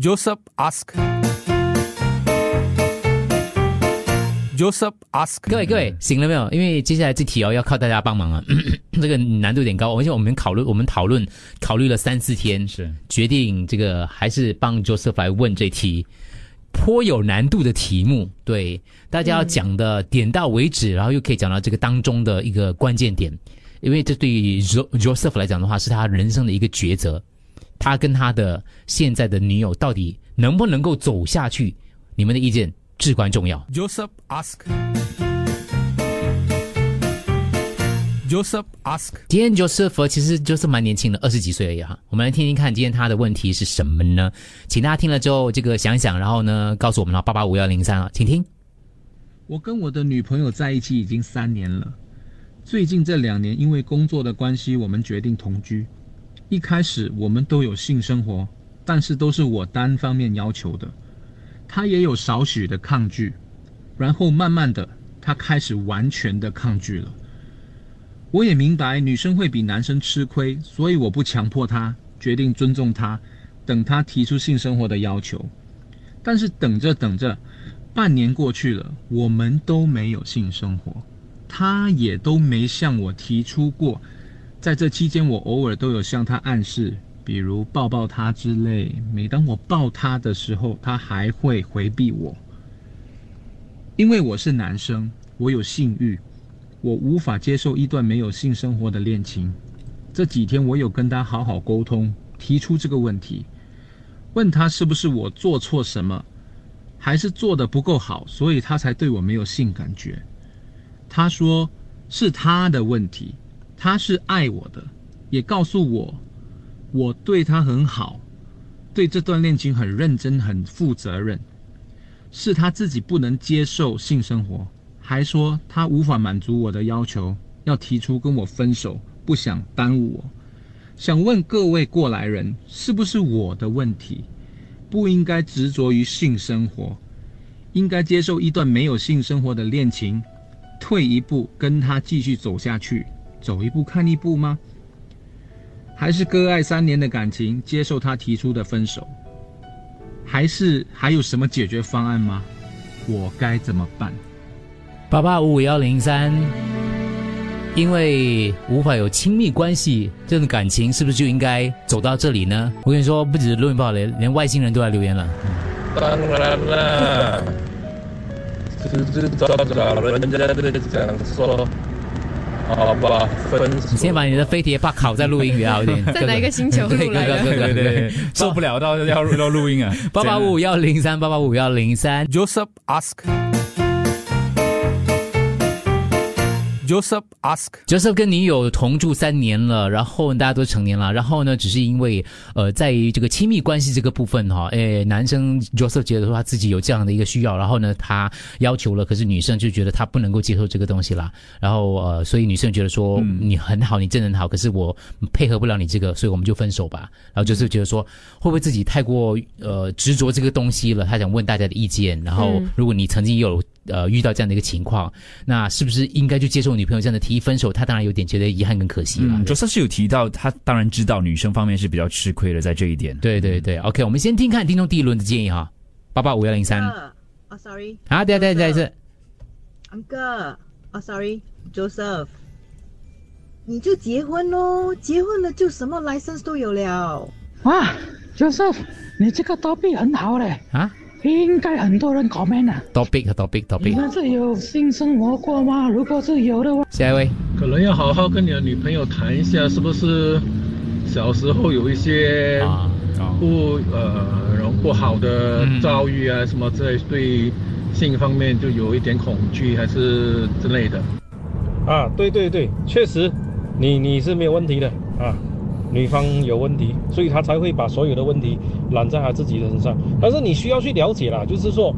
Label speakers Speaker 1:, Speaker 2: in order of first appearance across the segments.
Speaker 1: Joseph ask. Joseph ask.
Speaker 2: 各位各位，醒了没有？因为接下来这题哦，要靠大家帮忙啊，这个难度有点高，而且我们考虑我们讨论考虑了三四天，
Speaker 3: 是
Speaker 2: 决定这个还是帮 Joseph 来问这题颇有难度的题目。对，大家要讲的点到为止，然后又可以讲到这个当中的一个关键点，因为这对于 Jo- Joseph 来讲的话，是他人生的一个抉择。他跟他的现在的女友到底能不能够走下去？你们的意见至关重要。
Speaker 1: Joseph ask. Joseph ask.
Speaker 2: 今天 Joseph 其实就是蛮年轻的，二十几岁而已哈。我们来听听看今天他的问题是什么呢？请大家听了之后，这个想一想，然后呢告诉我们了，八八五幺零三啊，请听。
Speaker 4: 我跟我的女朋友在一起已经三年了，最近这两年因为工作的关系，我们决定同居。一开始我们都有性生活，但是都是我单方面要求的，他也有少许的抗拒，然后慢慢的，他开始完全的抗拒了。我也明白女生会比男生吃亏，所以我不强迫他，决定尊重他，等他提出性生活的要求。但是等着等着，半年过去了，我们都没有性生活，他也都没向我提出过。在这期间，我偶尔都有向他暗示，比如抱抱他之类。每当我抱他的时候，他还会回避我。因为我是男生，我有性欲，我无法接受一段没有性生活的恋情。这几天我有跟他好好沟通，提出这个问题，问他是不是我做错什么，还是做的不够好，所以他才对我没有性感觉。他说是他的问题，他是爱我的，也告诉我我对他很好，对这段恋情很认真、很负责任。是他自己不能接受性生活，还说他无法满足我的要求，要提出跟我分手，不想耽误我。想问各位过来人，是不是我的问题？不应该执着于性生活，应该接受一段没有性生活的恋情，退一步跟他继续走下去，走一步看一步吗？还是割爱三年的感情，接受他提出的分手？还是还有什么解决方案吗？我该怎么办？
Speaker 2: 八八五五幺零三，因为无法有亲密关系，这种感情是不是就应该走到这里呢？我跟你说，不止录音不好，连连外星人都来留言了。
Speaker 5: 当然了，知知道道人家在讲说，好吧，分手。
Speaker 2: 你先把你的飞碟把烤在录音里好一点。
Speaker 6: 在哪一个星球录来的
Speaker 3: 对对对，受不了到要要录音啊！
Speaker 2: 八八五五幺零三八八五幺零三。
Speaker 1: Joseph ask. Joseph ask.
Speaker 2: Joseph 跟女友同住三年了，然后大家都成年了，然后呢，只是因为呃，在于这个亲密关系这个部分哈，诶，男生 Joseph 觉得说他自己有这样的一个需要，然后呢，他要求了，可是女生就觉得他不能够接受这个东西啦，然后呃，所以女生觉得说、你很好，你真的很好，可是我配合不了你这个，所以我们就分手吧。然后 Joseph 觉得说会不会自己太过呃执着这个东西了？他想问大家的意见，然后如果你曾经有呃遇到这样的一个情况，那是不是应该就接受女朋友这样的提议分手？他当然有点觉得遗憾跟可惜了。
Speaker 3: 嗯，卓瑟是有提到，他当然知道女生方面是比较吃亏的，在这一点。
Speaker 2: 对对对，OK，我们先听看听众第一轮的建议哈，八八五幺零三。
Speaker 7: 啊，sorry，
Speaker 2: 好，对对对，是
Speaker 7: Uncle，啊，sorry，Joseph，你就结婚喽，结婚了就什么 license 都有了。
Speaker 8: 哇，Joseph，你这个 topic 很好嘞，
Speaker 2: 啊
Speaker 8: 应该很多人 comment 啊。
Speaker 2: ，topic topic
Speaker 8: 你
Speaker 2: topic，
Speaker 8: 们是有性生活过吗？如果是有的话，
Speaker 2: 下一位，
Speaker 5: 可能要好好跟你的女朋友谈一下，是不是小时候有一些
Speaker 2: 啊
Speaker 5: 不呃然后不好的遭遇啊，什么之类，对性方面就有一点恐惧还是之类的。
Speaker 9: 啊，对对对，确实，你你是没有问题的啊，女方有问题，所以他才会把所有的问题揽在他自己的身上。但是你需要去了解啦，就是说，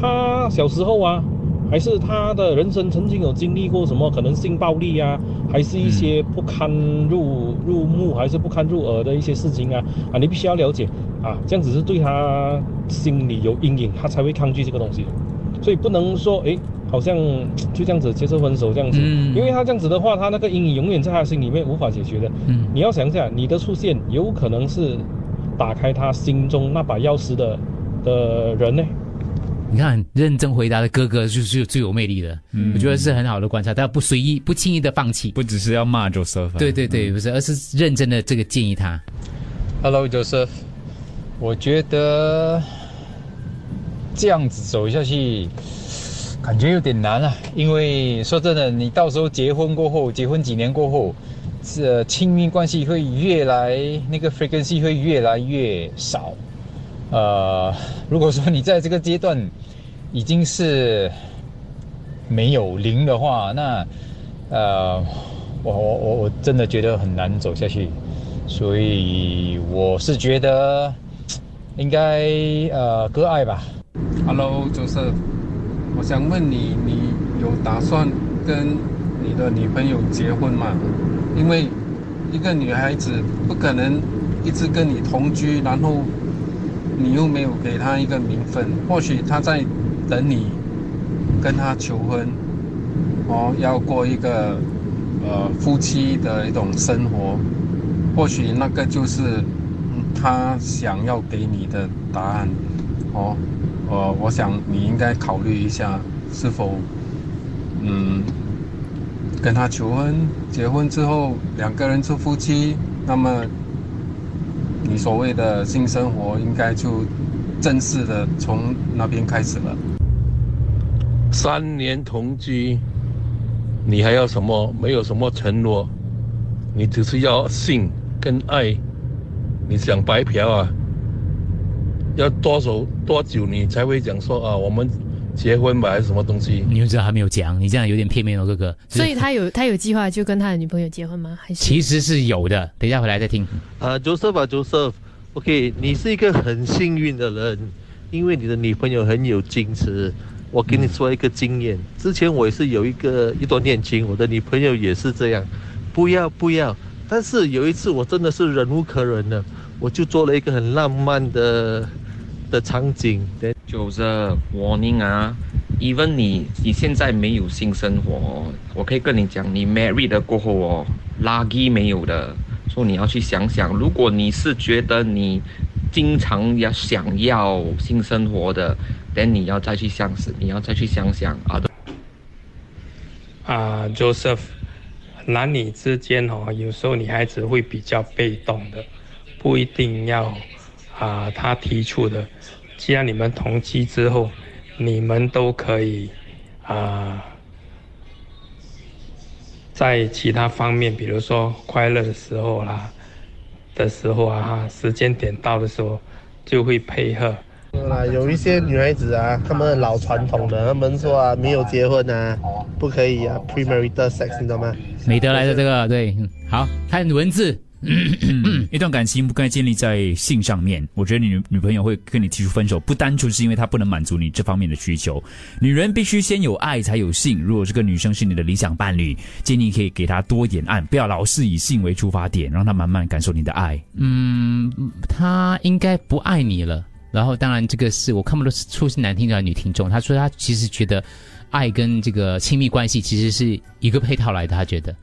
Speaker 9: 他小时候啊，还是他的人生曾经有经历过什么可能性暴力啊，还是一些不堪入入目，还是不堪入耳的一些事情啊啊，你必须要了解啊，这样子是对他心里有阴影，他才会抗拒这个东西。所以不能说诶，好像就这样子接受分手这样子，
Speaker 2: 嗯
Speaker 9: 因为他这样子的话，他那个阴影永远在他心里面无法解决的。
Speaker 2: 嗯
Speaker 9: 你要想一下，你的出现有可能是打开他心中那把钥匙的的人呢？
Speaker 2: 你看，认真回答的哥哥就是最有魅力的，我觉得是很好的观察，但不随意、不轻易的放弃。
Speaker 3: 不只是要骂 Joseph，啊
Speaker 2: 对对对，不是，而是认真的这个建议他。
Speaker 6: Hello Joseph，我觉得这样子走下去，感觉有点难啊。因为说真的，你到时候结婚过后，结婚几年过后，这亲密关系会越来那个 frequency 会越来越少。呃，如果说你在这个阶段已经是没有零的话，那呃，我我我我真的觉得很难走下去。所以我是觉得应该呃割爱吧。
Speaker 10: Hello，Joseph，我想问你，你有打算跟你的女朋友结婚吗？因为一个女孩子不可能一直跟你同居，然后你又没有给她一个名分，或许她在等你跟她求婚，哦，要过一个呃夫妻的一种生活，或许那个就是她想要给你的答案，哦。呃，我想你应该考虑一下，是否，嗯，跟他求婚，结婚之后两个人做夫妻，那么你所谓的性生活应该就正式的从那边开始了。
Speaker 5: 三年同居，你还要什么？没有什么承诺，你只是要性跟爱，你想白嫖啊？要多久多久你才会讲说啊，我们结婚吧，还是什么东西？
Speaker 2: 你就知道他没有讲，你这样有点片面哦，哥哥。
Speaker 11: 所以他有他有计划就跟他的女朋友结婚吗？还是
Speaker 2: 其实是有的，等一下回来再听。
Speaker 12: 啊，Joseph 啊，Joseph，OK，、你是一个很幸运的人，因为你的女朋友很有矜持。我给你说一个经验，之前我也是有一个一段恋情，我的女朋友也是这样，不要不要。但是有一次我真的是忍无可忍了，我就做了一个很浪漫的的场景。
Speaker 13: 就是 warning 啊，even 你你现在没有性生活哦，我可以跟你讲，你 married 的过后哦，lucky 没有的，所以你要去想想，如果你是觉得你经常要想要性生活的，等你要再去想思，你要再去想想啊。
Speaker 14: 啊、e p h 男女之间哦，有时候女孩子会比较被动的，不一定要啊、他提出的。既然你们同居之后，你们都可以啊、在其他方面，比如说快乐的时候啦的时候啊，哈时间点到的时候就会配合。
Speaker 15: 啊，有一些女孩子啊，她们老传统的，她们说啊，没有结婚啊，不可以啊，premarital sex，你知道吗？
Speaker 2: 美德来的这个对，嗯好看文字。
Speaker 3: 一段感情不该建立在性上面。我觉得你女女朋友会跟你提出分手，不单纯是因为她不能满足你这方面的需求。女人必须先有爱才有性。如果这个女生是你的理想伴侣，建议可以给她多一点爱，不要老是以性为出发点，让她慢慢感受你的爱。
Speaker 2: 嗯，她应该不爱你了。然后，当然这个是我看不出是男听众还是女听众。他说他其实觉得爱跟这个亲密关系其实是一个配套来的，他觉得。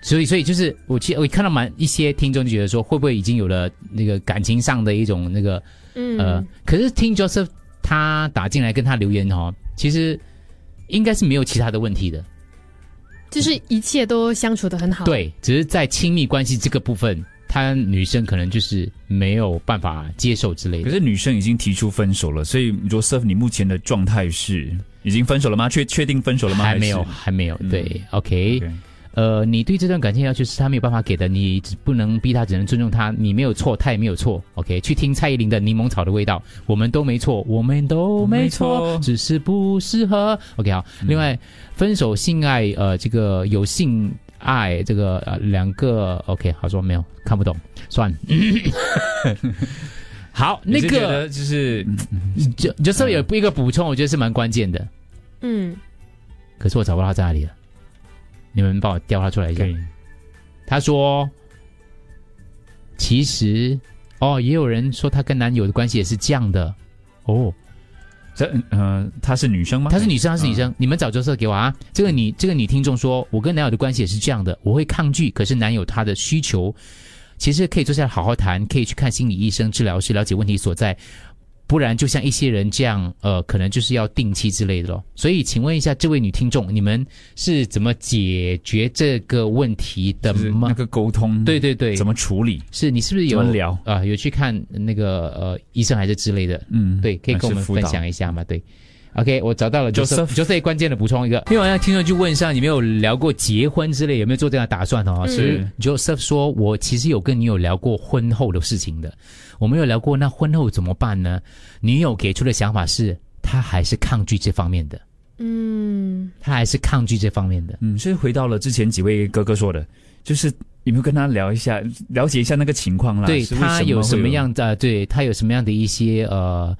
Speaker 2: 所以，所以就是我其实我看到蛮一些听众就觉得说，会不会已经有了那个感情上的一种那个，
Speaker 11: 嗯
Speaker 2: 呃，可是听 Joseph 他打进来跟他留言哦，其实应该是没有其他的问题的。
Speaker 11: 就是一切都相处的很好。，
Speaker 2: 对，只是在亲密关系这个部分，他女生可能就是没有办法接受之类的。
Speaker 3: 可是女生已经提出分手了，所以 Joseph，你目前的状态是已经分手了吗？确确定分手了吗？
Speaker 2: 还没有，
Speaker 3: 是
Speaker 2: 还没有。对，OK。呃，你对这段感情要求是他没有办法给的，你只不能逼他，只能尊重他。你没有错，他也没有错。OK，去听蔡依林的《柠檬草的味道》，我们都没错，我们都没错，
Speaker 3: 没错
Speaker 2: 只是不适合。OK，好。另外，分手性爱，呃，这个有性爱，这个呃两个 OK，好说没有看不懂，算。好，那个
Speaker 3: 就是
Speaker 2: 就就是有一个补充，我觉得是蛮关键的。
Speaker 11: 嗯，
Speaker 2: 可是我找不到他在哪里了，你们帮我调他出来一下。他说，其实哦，也有人说他跟男友的关系也是这样的哦。
Speaker 3: 这呃，她是女生吗？
Speaker 2: 她是女生，她是女生。你们找角色给我啊！这个女这个女听众说，我跟男友的关系也是这样的，我会抗拒，可是男友他的需求其实可以坐下来好好谈，可以去看心理医生、治疗师，了解问题所在。不然就像一些人这样，呃，可能就是要定期之类的咯。所以，请问一下这位女听众，你们是怎么解决这个问题的吗？
Speaker 3: 那个沟通，
Speaker 2: 对对对，
Speaker 3: 怎么处理？
Speaker 2: 是你是不是有
Speaker 3: 聊
Speaker 2: 啊、有去看那个呃医生还是之类的？
Speaker 3: 嗯
Speaker 2: 对，可以跟我们分享一下吗？对。OK，我找到了
Speaker 3: Joseph
Speaker 2: Joseph 关键的补充一个，因为我要听众就问一下，你没有聊过结婚之类，有没有做这样的打算哦？
Speaker 3: 是
Speaker 2: Joseph 说，我其实有跟女友聊过婚后的事情的，我们有聊过那婚后怎么办呢？女友给出的想法是，她还是抗拒这方面的，
Speaker 11: 嗯，
Speaker 2: 她还是抗拒这方面的。
Speaker 3: 嗯，所以回到了之前几位哥哥说的，就是有没有跟他聊一下，了解一下那个情况啦？
Speaker 2: 对他有什么样的？对他有什么样的一些呃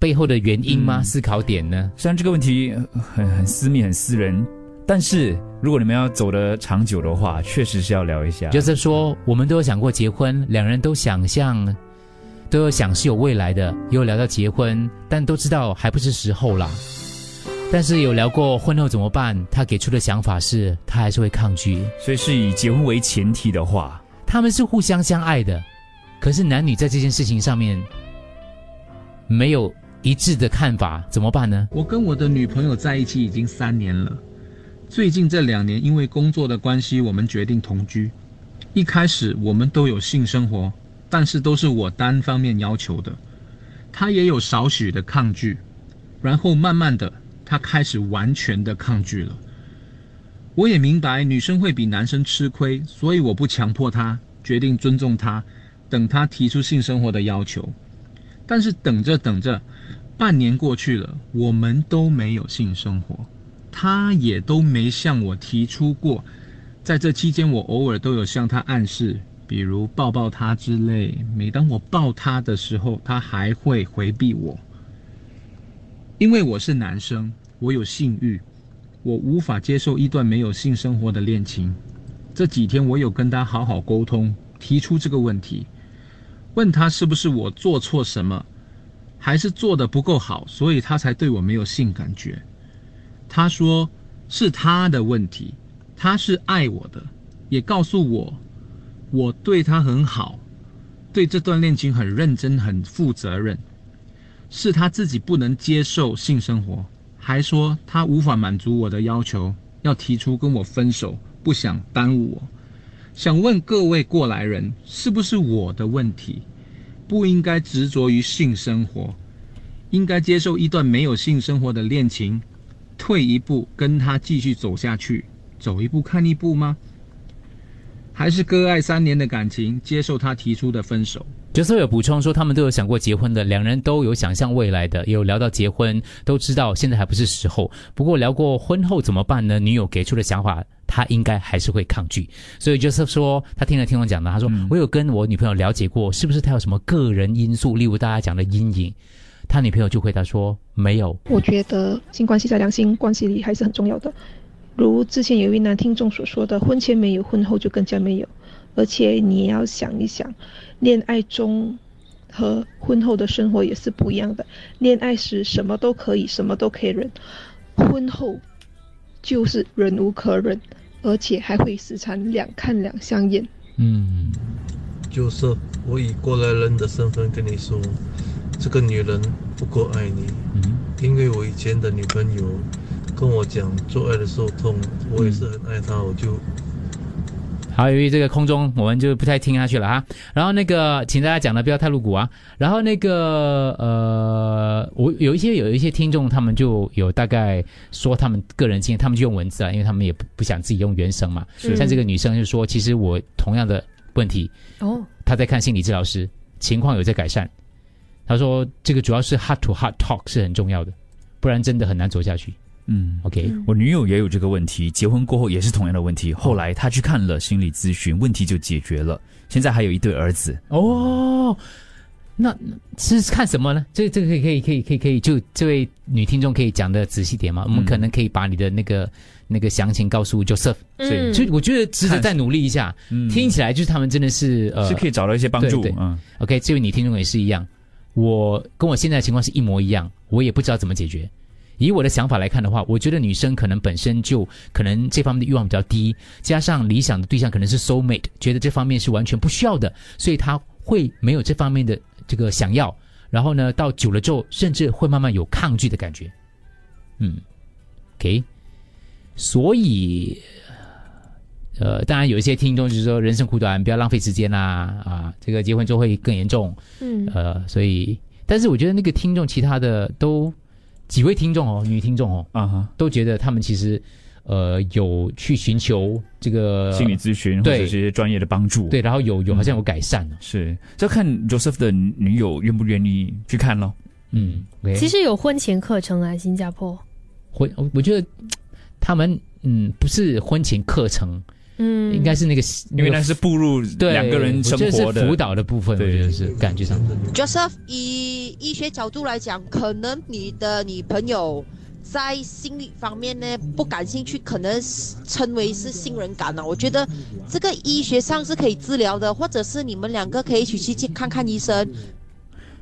Speaker 2: 背后的原因吗？
Speaker 3: 嗯
Speaker 2: 思考点呢？
Speaker 3: 虽然这个问题呃很很私密、很私人，但是如果你们要走得长久的话，确实是要聊一下。
Speaker 2: 就是说，我们都有想过结婚，两人都想象，都有想是有未来的，也有聊到结婚，但都知道还不是时候啦。但是有聊过婚后怎么办？他给出的想法是，他还是会抗拒。
Speaker 3: 所以是以结婚为前提的话，
Speaker 2: 他们是互相相爱的，可是男女在这件事情上面没有一致的看法，怎么办呢？
Speaker 4: 我跟我的女朋友在一起已经三年了，最近这两年因为工作的关系，我们决定同居。一开始我们都有性生活，但是都是我单方面要求的，她也有少许的抗拒，然后慢慢的，她开始完全的抗拒了。我也明白女生会比男生吃亏，所以我不强迫她，决定尊重她，等她提出性生活的要求。但是等着等着，半年过去了，我们都没有性生活，他也都没向我提出过。在这期间，我偶尔都有向他暗示，比如抱抱他之类。每当我抱他的时候，他还会回避我。因为我是男生，我有性欲，我无法接受一段没有性生活的恋情。这几天我有跟他好好沟通，提出这个问题，问他是不是我做错什么，还是做的不够好，所以他才对我没有性感觉。他说是他的问题，他是爱我的，也告诉我我对他很好，对这段恋情很认真、很负责任。是他自己不能接受性生活，还说他无法满足我的要求，要提出跟我分手，不想耽误我。想问各位过来人，是不是我的问题？不应该执着于性生活，应该接受一段没有性生活的恋情，退一步跟他继续走下去，走一步看一步吗？还是割爱三年的感情，接受他提出的分手？
Speaker 2: 角色有补充说，他们都有想过结婚的，两人都有想象未来的，也有聊到结婚，都知道现在还不是时候。不过聊过婚后怎么办呢？女友给出的想法，他应该还是会抗拒。所以 Joseph 说，他听了听我讲的，他说、我有跟我女朋友了解过，是不是他有什么个人因素，例如大家讲的阴影？他女朋友就回答说没有。
Speaker 16: 我觉得性关系在两性关系里还是很重要的。如之前有一位男听众所说的，婚前没有，婚后就更加没有。而且你也要想一想，恋爱中和婚后的生活也是不一样的。恋爱时什么都可以，什么都可以忍，婚后就是忍无可忍，而且还会时常两看两相厌。
Speaker 2: 嗯，
Speaker 15: 就是我以过来人的身份跟你说，这个女人不够爱你，
Speaker 2: 嗯，
Speaker 15: 因为我以前的女朋友跟我讲做爱的时候痛，我也是很爱她，我就
Speaker 2: 好，由于这个空中，我们就不太听下去了哈。然后那个，请大家讲的不要太露骨啊。然后那个呃，我有一些有一些听众，他们就有大概说他们个人经验，他们就用文字啊，因为他们也不不想自己用原声嘛。像这个女生就说，其实我同样的问题，
Speaker 11: 哦，
Speaker 2: 她在看心理治疗师，情况有在改善。她说这个主要是 heart to heart talk 是很重要的，不然真的很难走下去。
Speaker 3: 嗯
Speaker 2: ，OK，
Speaker 3: 我女友也有这个问题，结婚过后也是同样的问题。后来她去看了心理咨询，问题就解决了。现在还有一对儿子。
Speaker 2: 哦，那是看什么呢？这这个可以可以可以可以可以，就这位女听众可以讲的仔细点吗？我们可能可以把你的那个那个详情告诉 Joseph，
Speaker 11: 嗯
Speaker 2: 所以我觉得值得再努力一下。听起来就是他们真的是呃
Speaker 3: 是可以找到一些帮助
Speaker 2: 对对
Speaker 3: 嗯
Speaker 2: ，OK，这位女听众也是一样，我跟我现在的情况是一模一样，我也不知道怎么解决。以我的想法来看的话，我觉得女生可能本身就可能这方面的欲望比较低，加上理想的对象可能是 soul mate，觉得这方面是完全不需要的，所以她会没有这方面的这个想要。然后呢，到久了之后，甚至会慢慢有抗拒的感觉。嗯，OK，所以。呃，当然有一些听众就是说人生苦短，不要浪费时间啦，啊，这个结婚之后会更严重，
Speaker 11: 嗯，
Speaker 2: 呃，所以，但是我觉得那个听众，其他的都几位听众哦，女听众哦，
Speaker 3: 啊哈，
Speaker 2: 都觉得他们其实呃有去寻求这个
Speaker 3: 心理咨询或者
Speaker 2: 对
Speaker 3: 是一些专业的帮助，
Speaker 2: 对，然后有有好像有改善了，
Speaker 3: 是，这看 Joseph 的女友愿不愿意去看咯。
Speaker 2: 嗯，
Speaker 11: 其实有婚前课程啊，新加坡。
Speaker 2: 婚，我我觉得他们嗯不是婚前课程，
Speaker 11: 嗯，
Speaker 2: 应该是那个
Speaker 3: 因为那是步入
Speaker 2: 对
Speaker 3: 两个人生活的
Speaker 2: 辅导的部分，我觉得是感觉上。
Speaker 17: Joseph，以医学角度来讲，可能你的女朋友在心理方面呢不感兴趣，可能是称为是信任感啊了。我觉得这个医学上是可以治疗的，或者是你们两个可以一起去去看看医生。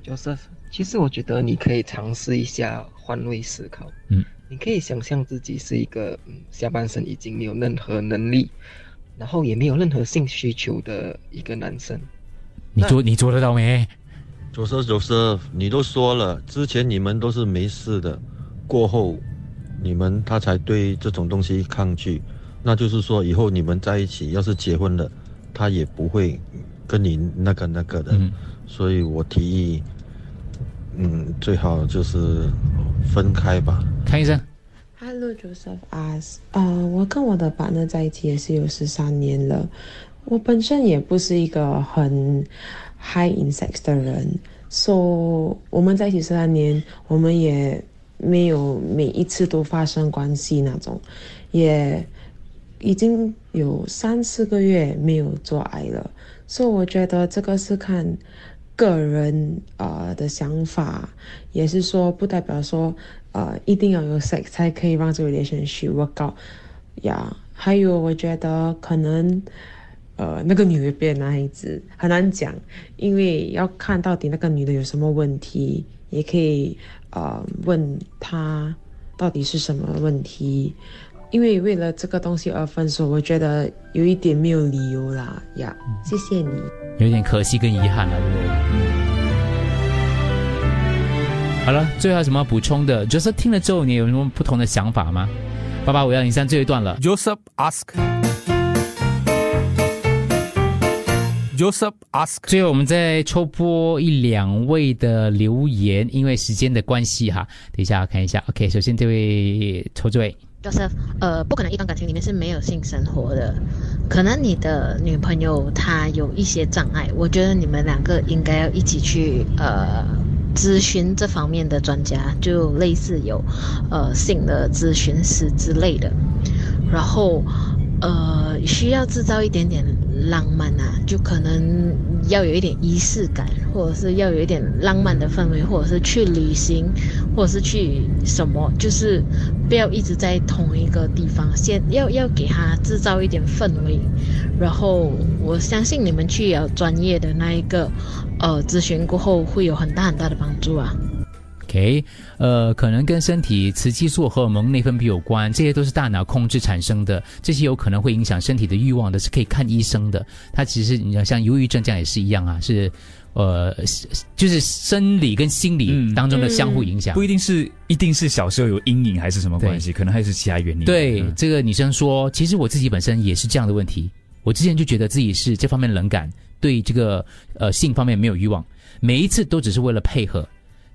Speaker 18: Joseph，其实我觉得你可以尝试一下换位思考。
Speaker 2: 嗯，
Speaker 18: 你可以想象自己是一个嗯下半身已经没有任何能力，然后也没有任何性需求的一个男生。
Speaker 2: 你做你做得到没？
Speaker 12: 左瑟左瑟，你都说了，之前你们都是没事的，过后你们他才对这种东西抗拒，那就是说以后你们在一起，要是结婚了，他也不会跟你那个那个的。
Speaker 2: 嗯
Speaker 12: 所以我提议，嗯，最好就是分开吧。
Speaker 2: 看医生。
Speaker 19: Hello Joseph as，呃，我跟我的伴侣在一起也是有十三年了。我本身也不是一个很 high in sex 的人，so 我们在一起十三年，我们也没有每一次都发生关系那种，也已经有三四个月没有做爱了。所以我觉得这个是看个人呃的想法，也是说不代表说呃一定要有 sex 才可以让这个 relationship work out 呀。还有我觉得可能呃那个女的变男孩子很难讲，因为要看到底那个女的有什么问题，也可以呃问她到底是什么问题。因为为了这个东西而分手，我觉得有一点没有理由啦呀。谢谢你。
Speaker 2: 有点可惜跟遗憾了，好了，最后有什么要补充的？？Joseph 听了之后，你有什么不同的想法吗？八八五幺零三最后一段了。
Speaker 1: Joseph ask. Joseph ask.
Speaker 2: 最后我们再抽播一两位的留言，因为时间的关系哈，等一下看一下。OK，首先这位抽这位。
Speaker 20: 就是呃，不可能一段感情里面是没有性生活的，可能你的女朋友她有一些障碍，我觉得你们两个应该要一起去呃咨询这方面的专家，就类似有呃性的咨询师之类的，然后呃需要制造一点点浪漫啊，就可能要有一点仪式感，或者是要有一点浪漫的氛围，或者是去旅行，或者是去什么，就是不要一直在同一个地方，先要要给他制造一点氛围，然后我相信你们去有专业的那一个呃咨询过后，会有很大很大的帮助啊。
Speaker 2: OK，呃，可能跟身体雌激素、荷尔蒙内分泌有关，这些都是大脑控制产生的，这些有可能会影响身体的欲望的，是可以看医生的。它其实你要像忧郁症这样也是一样啊，是呃，是就是生理跟心理当中的相互影响。
Speaker 3: 不一定是一定是小时候有阴影还是什么关系，可能还是其他原因。
Speaker 2: 对，
Speaker 3: 嗯
Speaker 2: 这个女生说，其实我自己本身也是这样的问题。我之前就觉得自己是这方面冷感，对这个呃性方面没有欲望，每一次都只是为了配合。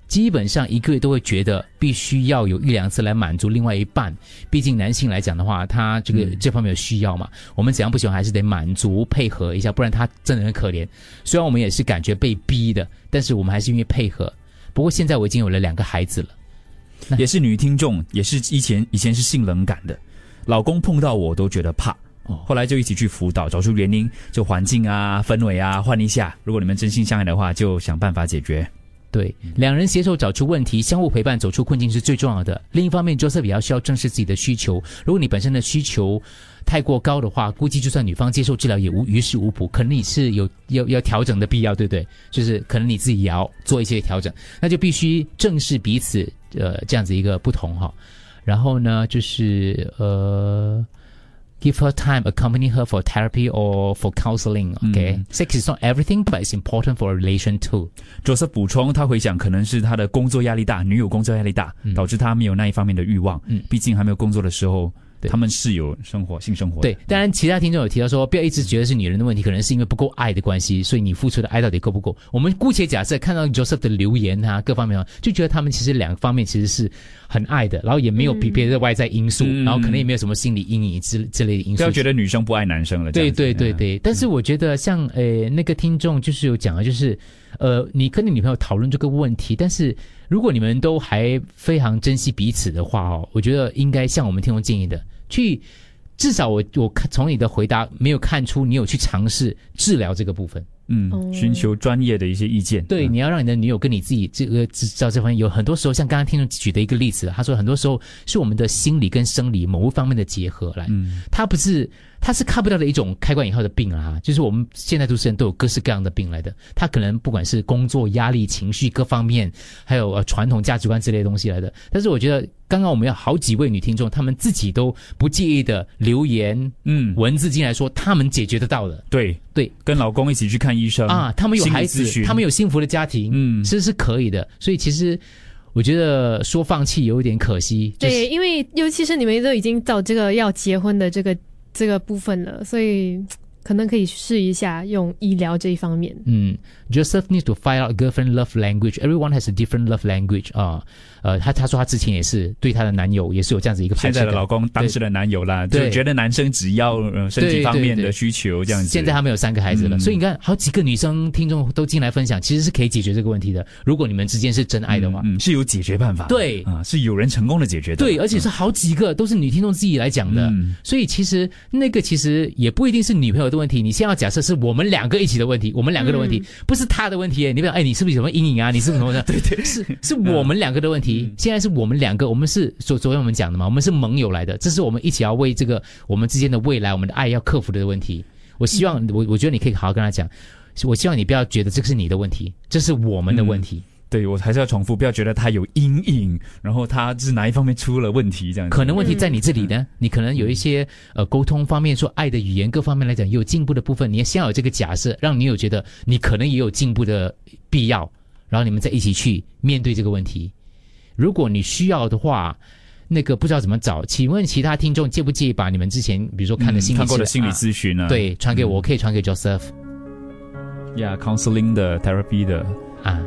Speaker 2: 基本上一个月都会觉得必须要有一两次来满足另外一半，毕竟男性来讲的话，他这个、这方面有需要嘛，我们怎样不喜欢还是得满足配合一下，不然他真的很可怜。虽然我们也是感觉被逼的，但是我们还是愿意配合。不过现在我已经有了两个孩子了，
Speaker 3: 也是女听众，也是以前以前是性冷感的，老公碰到我都觉得怕。
Speaker 2: 哦
Speaker 3: 后来就一起去辅导，找出原因，就环境啊、氛围啊换一下。如果你们真心相爱的话，就想办法解决。
Speaker 2: 对，两人携手找出问题，相互陪伴走出困境是最重要的。另一方面，Joseph 也要需要正视自己的需求。如果你本身的需求太过高的话，估计就算女方接受治疗也无于事无补，可能你是有要要调整的必要，对不对？就是可能你自己也要做一些调整，那就必须正视彼此呃这样子一个不同哈。然后呢，就是呃。Give her time, accompany her for therapy or for counseling. Okay, sex is not everything, but it's important for a relation too.
Speaker 3: Joseph 补充，他回想可能是他的工作压力大，女友工作压力大，导致他没有那一方面的欲望。嗯，毕竟还没有工作的时候。他们是有生活性生活。
Speaker 2: 对，当然其他听众有提到说，不要一直觉得是女人的问题，可能是因为不够爱的关系，所以你付出的爱到底够不够？我们姑且假设看到 Joseph 的留言啊，各方面啊，就觉得他们其实两个方面其实是很爱的，然后也没有比别的外在因素，然后可能也没有什么心理阴影之之类的因素。
Speaker 3: 不要觉得女生不爱男生了。
Speaker 2: 对对对对，但是我觉得像呃那个听众就是有讲啊，就是呃你跟你女朋友讨论这个问题，但是如果你们都还非常珍惜彼此的话哦，我觉得应该像我们听众建议的去。至少我我看从你的回答没有看出你有去尝试治疗这个部分。
Speaker 3: 嗯，寻求专业的一些意见。
Speaker 2: 对，你要让你的女友跟你自己这个知道这方面有很多时候，像刚刚听众举的一个例子，他说很多时候是我们的心理跟生理某一方面的结合来。嗯，他不是，他是看不到的一种开关以后的病啊，就是我们现在都市人都有各式各样的病来的。他可能不管是工作压力、情绪各方面，还有呃传统价值观之类的东西来的。但是我觉得刚刚我们有好几位女听众，她们自己都不介意的留言，嗯，文字进来说他们解决得到的。
Speaker 3: 对
Speaker 2: 对，
Speaker 3: 跟老公一起去看。医生
Speaker 2: 啊，他们有孩子，他们有幸福的家庭，嗯，其实是可以的。所以其实我觉得说放弃有一点可惜。
Speaker 11: 对，因为尤其是你们都已经到这个要结婚的这个这个部分了，所以可能可以试一下用医疗这一方面。
Speaker 2: 嗯，Joseph needs to find out girlfriend love language. Everyone has a different love language 啊。呃，她她说她之前也是对她的男友也是有这样子一个
Speaker 3: 现在的老公当时的男友啦，就觉得男生只要身体方面的需求这样子。
Speaker 2: 现在他们有三个孩子了，所以你看好几个女生听众都进来分享，其实是可以解决这个问题的。如果你们之间是真爱的话，
Speaker 3: 嗯，是有解决办法。
Speaker 2: 对
Speaker 3: 啊，是有人成功的解决的。
Speaker 2: 对，而且是好几个都是女听众自己来讲的，所以其实那个其实也不一定是女朋友的问题。你先要假设是我们两个一起的问题，我们两个的问题，不是他的问题。你不要哎，你是不是有什么阴影啊？你是什么的？
Speaker 3: 对对，
Speaker 2: 是是我们两个的问题。现在是我们。两个，我们是昨昨天我们讲的嘛，我们是盟友来的，这是我们一起要为这个我们之间的未来，我们的爱要克服的问题。我希望我我觉得你可以好好跟他讲，我希望你不要觉得这个是你的问题，这是我们的问题。
Speaker 3: 对我还是要重复，不要觉得他有阴影，然后他是哪一方面出了问题这样。
Speaker 2: 可能问题在你这里呢，你可能有一些呃沟通方面，说爱的语言各方面来讲有进步的部分，你要先有这个假设，让你有觉得你可能也有进步的必要，然后你们再一起去面对这个问题。如果你需要的话，那个不知道怎么找，请问其他听众介不介意把你们之前比如说看的心理
Speaker 3: 看过的心理咨询呢？
Speaker 2: 对，传给我，我可以传给 Joseph。
Speaker 3: Yeah，counseling 的 therapy 的
Speaker 2: 啊，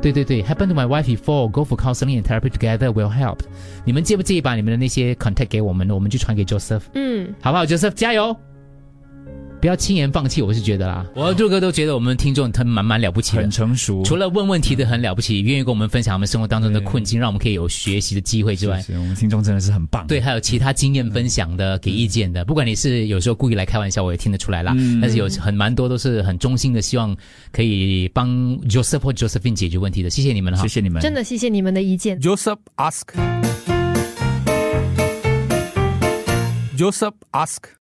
Speaker 2: 对对对，happen to my wife before go for counseling and therapy together will help。你们介不介意把你们的那些 contact 给我们呢，我们就传给 Joseph。嗯，好不好，Joseph 加油。不要轻言放弃，我是觉得啦。我杜哥都觉得我们听众他蛮蛮了不起的，
Speaker 3: 很成熟。
Speaker 2: 除了问问题的很了不起，愿意跟我们分享我们生活当中的困境，让我们可以有学习的机会之外，
Speaker 3: 我们听众真的是很棒。
Speaker 2: 对，还有其他经验分享的、给意见的，不管你是有时候故意来开玩笑，我也听得出来啦。但是有很蛮多都是很衷心的，希望可以帮 Joseph 或 Josephine 解决问题的。谢谢你们哈，
Speaker 3: 谢谢你们，
Speaker 11: 真的谢谢你们的意见。
Speaker 1: Joseph ask，Joseph ask。